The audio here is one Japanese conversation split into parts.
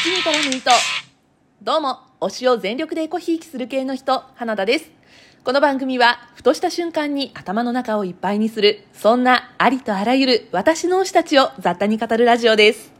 土に絡む糸。どうも、推しを全力でコヒーキする系の人、花田です。この番組は、ふとした瞬間に頭の中をいっぱいにする、そんなありとあらゆる私の推したちを雑多に語るラジオです。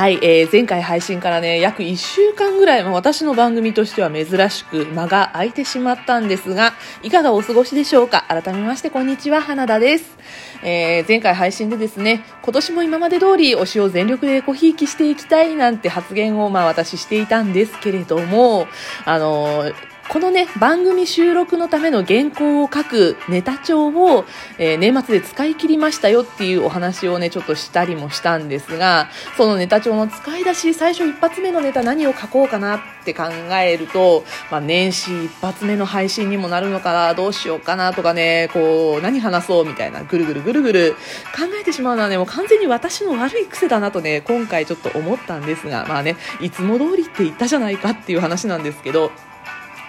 はい、えー前回配信からね、約1週間ぐらい、まあ、私の番組としては珍しく間が空いてしまったんですが、いかがお過ごしでしょうか？改めまして、こんにちは、花田です。えー前回配信でですね、今年も今まで通り推しを全力でコひいきしていきたいなんて発言をまあ私していたんですけれども、あのーこのね、番組収録のための原稿を書くネタ帳を、えー年末で使い切りましたよっていうお話をね、ちょっとしたりもしたんですが、そのネタ帳の使い出し、最初一発目のネタ何を書こうかなって考えると、まあ、年始一発目の配信にもなるのかな、どうしようかなとかね、こう、何話そうみたいな、ぐるぐるぐるぐる考えてしまうのはね、もう完全に私の悪い癖だなとね、今回ちょっと思ったんですが、まあね、いつも通りって言ったじゃないかっていう話なんですけど、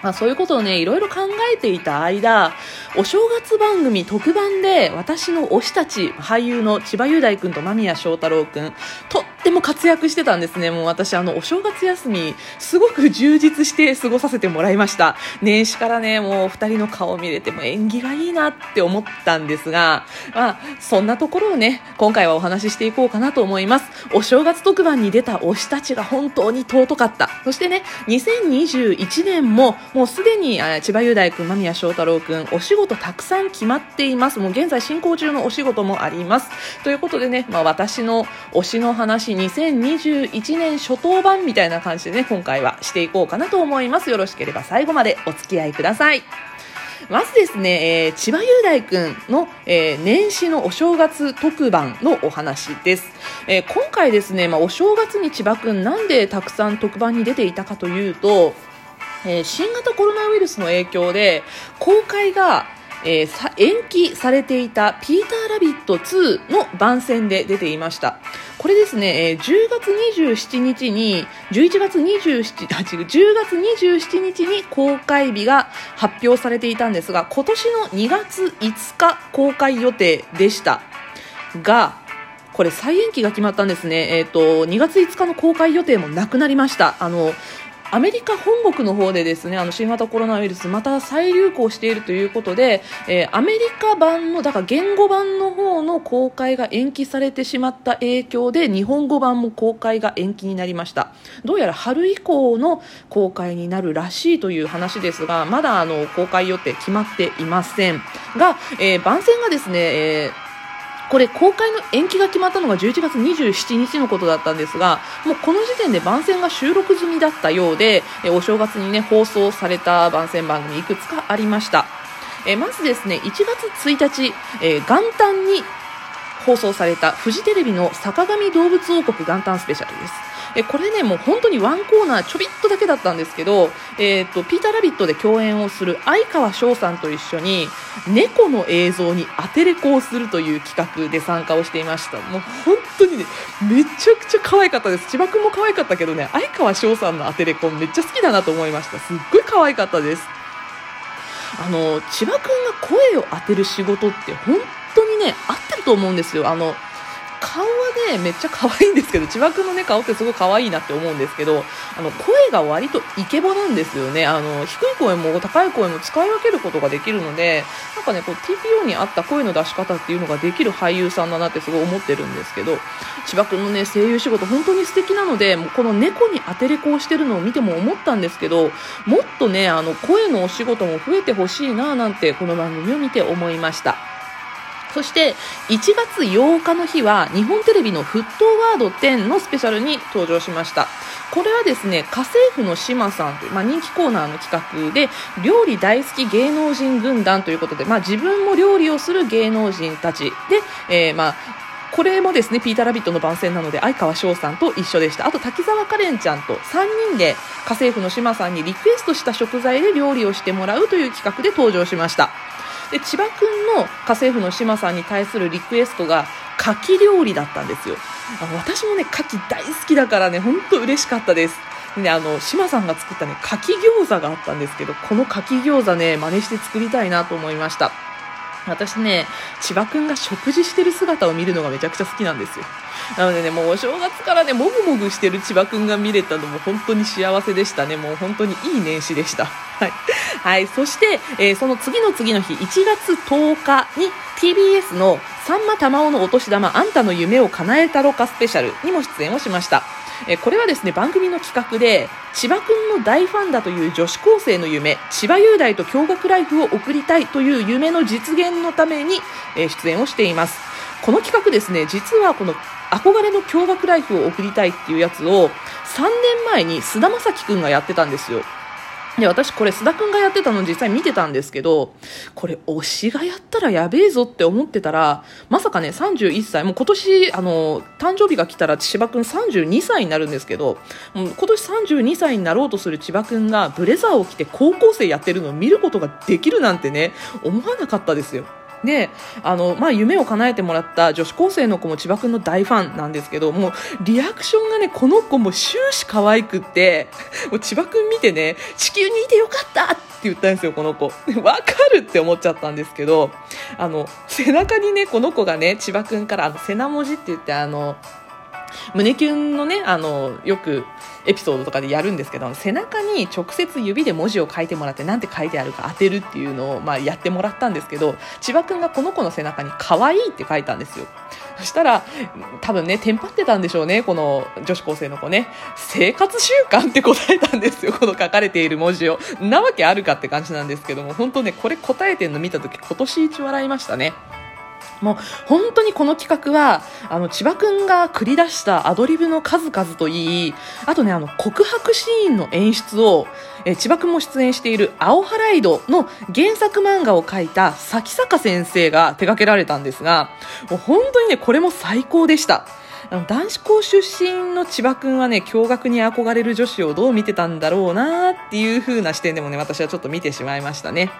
まあ、そういうことをね、いろいろ考えていた間、お正月番組特番で私の推したち、俳優の千葉雄大君と間宮祥太朗君、とっても活躍してたんですね。もう私、あの、お正月休み、すごく充実して過ごさせてもらいました。年始からね、もう二人の顔見れても演技がいいなって思ったんですが、まあ、そんなところをね、今回はお話ししていこうかなと思います。お正月特番に出た推したちが本当に尊かった。そしてね、2021年も、もうすでにあ千葉雄大君、間宮祥太朗君、お仕事たくさん決まっています。もう現在進行中のお仕事もあります。ということでね、まあ私の推しの話、2021年初頭版みたいな感じでね、今回はしていこうかなと思います。よろしければ最後までお付き合いください。まずですね、えー千葉雄大君の、えー年始のお正月特番のお話です。えー今回ですね、まあ、お正月に千葉君なんでたくさん特番に出ていたかというと、えー新型コロナウイルスの影響で公開が、えー延期されていた「ピーター・ラビット2」の番宣で出ていました。これですね、えー10月27日に11月27 10月27日に公開日が発表されていたんですが今年の2月5日公開予定でした。がこれ再延期が決まったんですね、えー、と2月5日の公開予定もなくなりました。あのアメリカ本国の方でですねあの新型コロナウイルスまた再流行しているということで、えーアメリカ版のだから言語版の方の公開が延期されてしまった影響で日本語版も公開が延期になりました。どうやら春以降の公開になるらしいという話ですがまだあの公開予定決まっていません。が、えー番宣がですね、えーこれ公開の延期が決まったのが11月27日のことだったんですがもうこの時点で番宣が収録済みだったようでえお正月にね放送された番宣番組いくつかありました。えまずですね1月1日、え元旦に放送されたフジテレビの坂上動物王国元旦スペシャルです。えこれねもう本当にワンコーナーちょびっとだけだったんですけど、えー、とピーター・ラビットで共演をする相川翔さんと一緒に猫の映像に当てレコをするという企画で参加をしていました。もう本当にねめちゃくちゃ可愛かったです。千葉君も可愛かったけどね相川翔さんの当てレコめっちゃ好きだなと思いました。すっごい可愛かったです。あの千葉君が声を当てる仕事って本当ね合ってると思うんですよ。あの顔はねめっちゃ可愛いんですけど千葉君のね顔ってすごい可愛いなって思うんですけどあの声が割とイケボなんですよね。あの低い声も高い声も使い分けることができるのでなんかねこう TPO に合った声の出し方っていうのができる俳優さんだなってすごい思ってるんですけど千葉君のね声優仕事本当に素敵なのでもうこの猫に当てレコをしてるのを見ても思ったんですけどもっとねあの声のお仕事も増えてほしいななんてこの番組を見て思いました。そして1月8日の日は日本テレビの沸騰ワード10のスペシャルに登場しましたこれはですね家政婦の島さんという、まあ、人気コーナーの企画で料理大好き芸能人軍団ということで、まあ、自分も料理をする芸能人たちで、えーまあこれもですね、ピーター・ラビットの番宣なので、相川翔さんと一緒でした。あと、滝沢カレンちゃんと3人で、家政婦の島さんにリクエストした食材で料理をしてもらうという企画で登場しました。で、千葉くんの家政婦の志麻さんに対するリクエストが、牡蠣料理だったんですよ。あ私もね、牡蠣大好きだからね、ほんと嬉しかったです。ね、あの、島さんが作ったね、牡蠣餃子があったんですけど、この牡蠣餃子ね、真似して作りたいなと思いました。私ね、千葉くんが食事してる姿を見るのがめちゃくちゃ好きなんですよ。なのでね、もうお正月からね、もぐもぐしてる千葉くんが見れたのも本当に幸せでしたね。もう本当にいい年始でした。はい。はい。そして、えー、その次の次の日、1月10日に TBS のさんま玉緒のお年玉あんたの夢を叶えたろかスペシャルにも出演をしました。えこれはですね番組の企画で千葉くんの大ファンだという女子高生の夢千葉雄大と共学ライフを送りたいという夢の実現のために、え出演をしています。この企画ですね実はこの憧れの共学ライフを送りたいっていうやつを3年前に菅田将暉君がやってたんですよ。で、私これ須田くんがやってたの実際見てたんですけど、これ推しがやったらやべえぞって思ってたら、まさかね、31歳、もう今年、あの、誕生日が来たら千葉くん32歳になるんですけど、もう今年32歳になろうとする千葉くんがブレザーを着て高校生やってるのを見ることができるなんてね、思わなかったですよ。であの、まあ、夢を叶えてもらった女子高生の子も千葉君の大ファンなんですけどもリアクションがねこの子も終始可愛くって もう千葉君見てね地球にいてよかったって言ったんですよこの子。わかるって思っちゃったんですけどあの背中にねこの子がね千葉君からあの背中文字って言ってあの胸キュンのねあのよくエピソードとかでやるんですけど背中に直接指で文字を書いてもらって何て書いてあるか当てるっていうのを、まあ、やってもらったんですけど千葉君がこの子の背中に可愛いって書いたんですよ。そしたら多分ねテンパってたんでしょうねこの女子高生の子ね。生活習慣って答えたんですよこの書かれている文字を。なわけあるかって感じなんですけども本当ねこれ答えてんの見た時今年一笑いましたね。もう本当にこの企画はあの千葉くんが繰り出したアドリブの数々といいあとねあの告白シーンの演出をえ千葉くんも出演している「青ハライド」の原作漫画を描いた咲坂先生が手掛けられたんですがもう本当にねこれも最高でした。あの男子校出身の千葉君はね、驚愕に憧れる女子をどう見てたんだろうなっていう風な視点でもね、私はちょっと見てしまいましたね。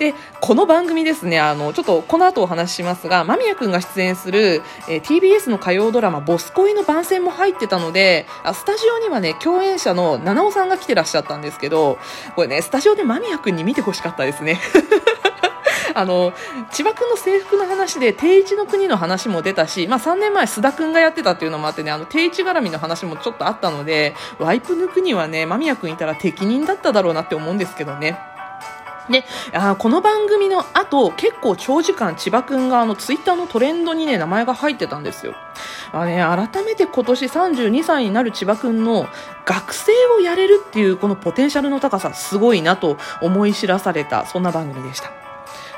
で、この番組ですね、あの、ちょっとこの後お話ししますが、間宮君が出演する、えー、TBS の火曜ドラマ、ボス恋の番宣も入ってたので、あスタジオにはね、共演者の七尾さんが来てらっしゃったんですけど、これね、スタジオで間宮君に見てほしかったですね。あの千葉君の制服の話で定一の国の話も出たし、まあ、3年前須田君がやってたっていうのもあってねあの定一絡みの話もちょっとあったのでワイプ抜くにはね間宮君いたら適任だっただろうなって思うんですけどね。であこの番組の後結構長時間千葉くんがあのツイッターのトレンドにね名前が入ってたんですよまあ、ね、改めて今年32歳になる千葉くんの学生をやれるっていうこのポテンシャルの高さすごいなと思い知らされたそんな番組でした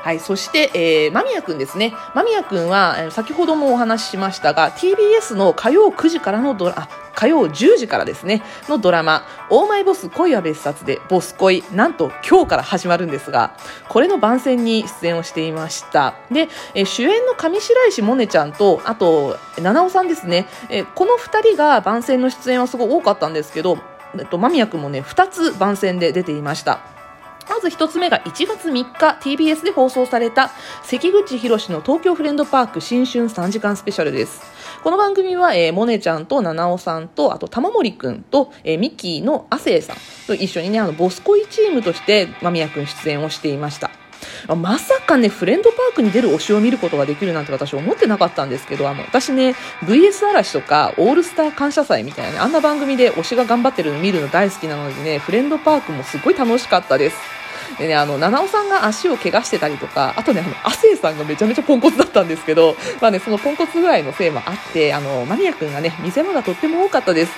はい、そして、えー、間宮くんですね。間宮くんは、えー、先ほどもお話ししましたが、TBS の火曜9時からのドラ、火曜10時からですね、のドラマ、オーマイボス恋は別冊で、ボス恋、なんと今日から始まるんですが、これの番宣に出演をしていました。で、えー、主演の上白石萌音ちゃんと、あと、七尾さんですね、えー、この2人が番宣の出演はすごい多かったんですけど、えっと、間宮くんもね、2つ番宣で出ていました。まず1つ目が1月3日 TBS で放送された関口宏の東京フレンドパーク新春3時間スペシャルです。この番組は、えー、モネちゃんと七尾さんと、あと玉森くんと、えー、ミッキーの亜生さんと一緒にね、あの、ボス恋チームとして間宮くん出演をしていました。まさかね、フレンドパークに出る推しを見ることができるなんて私思ってなかったんですけど、あの、私ね、VS 嵐とか、オールスター感謝祭みたいなね、あんな番組で推しが頑張ってるの見るの大好きなのでね、フレンドパークもすごい楽しかったです。でね、あの、七尾さんが足を怪我してたりとか、あとね、あの、亜生さんがめちゃめちゃポンコツだったんですけど、まあね、そのポンコツ具合のせいもあって、あの、マニア君がね、見せ場がとっても多かったです。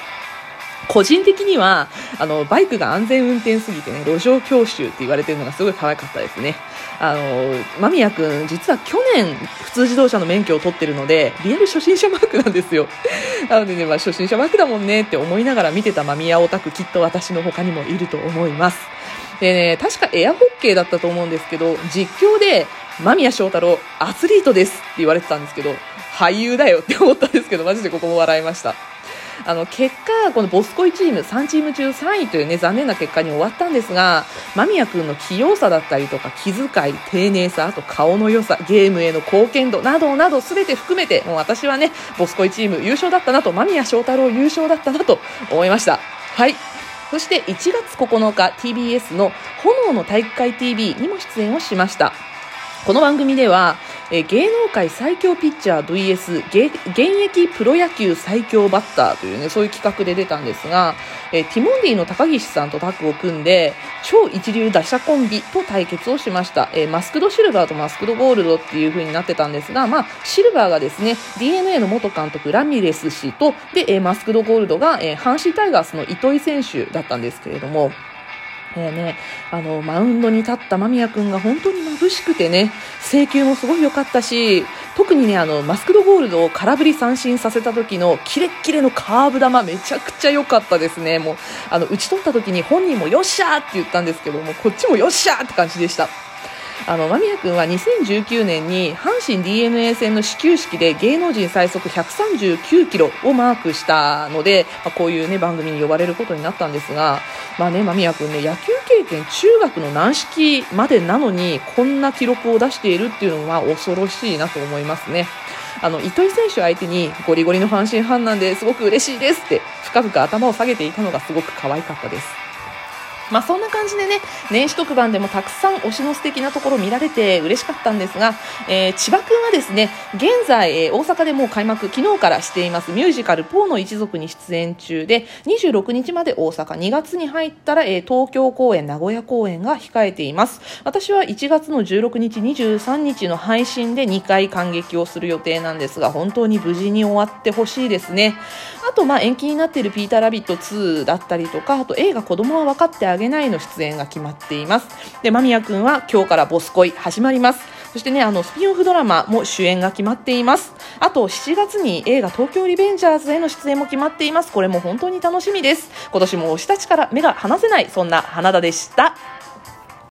個人的には、あの、バイクが安全運転すぎてね、路上教習って言われてるのがすごい可愛かったですね。あの、間宮くん、実は去年、普通自動車の免許を取ってるので、リアル初心者マークなんですよ。なのでね、まあ、初心者マークだもんねって思いながら見てた間宮オタク、きっと私の他にもいると思います。でね、確かエアホッケーだったと思うんですけど、実況で、間宮祥太郎、アスリートですって言われてたんですけど、俳優だよって思ったんですけど、マジでここも笑いました。あの、結果、このボスコイチーム、3チーム中3位というね、残念な結果に終わったんですが、間宮君の器用さだったりとか、気遣い、丁寧さ、あと顔の良さ、ゲームへの貢献度などなど全て含めて、もう私はね、ボスコイチーム優勝だったなと、間宮祥太郎優勝だったなと思いました。はい。そして1月9日 TBS の炎の体育会 TV にも出演をしましたこの番組では、え芸能界最強ピッチャー VS 現役プロ野球最強バッターというね、そういう企画で出たんですが、えティモンディの高岸さんとタッグを組んで、超一流打者コンビと対決をしました。えマスクドシルバーとマスクドゴールドっていう風になってたんですが、まあ、シルバーがですね、DNA の元監督ラミレス氏と、で、えマスクドゴールドが、え阪神タイガースの糸井選手だったんですけれども、えーね、あの、マウンドに立った間宮君が本当に眩しくてね、制球もすごい良かったし、特にね、あの、マスクドゴールドを空振り三振させた時のキレッキレのカーブ球めちゃくちゃ良かったですね。もう、あの、打ち取った時に本人もよっしゃーって言ったんですけども、こっちもよっしゃーって感じでした。あの間宮君は2019年に阪神 d n a 戦の始球式で芸能人最速139キロをマークしたので、まあ、こういう、ね、番組に呼ばれることになったんですが、まあね、間宮君ね野球経験中学の軟式までなのにこんな記録を出しているっていうのは恐ろしいなと思いますね。あの糸井選手相手にゴリゴリの阪神ファンなんですごく嬉しいですって深々頭を下げていたのがすごく可愛かったです。まあ、そんな感じでね、年始特番でもたくさん推しの素敵なところ見られて嬉しかったんですが、えー千葉くんはですね、現在、えー大阪でもう開幕、昨日からしていますミュージカル、ポーの一族に出演中で、26日まで大阪、2月に入ったら、えー東京公演、名古屋公演が控えています。私は1月の16日、23日の配信で2回感激をする予定なんですが、本当に無事に終わってほしいですね。あと、まあ、延期になっているピーターラビット2だったりとか、あと映画子供は分かってあげないの出演が決まっています。で、間宮くんは今日からボス恋始まります。そしてね、あの、スピンオフドラマも主演が決まっています。あと、7月に映画東京リベンジャーズへの出演も決まっています。これも本当に楽しみです。今年も推したちから目が離せない、そんな花田でした。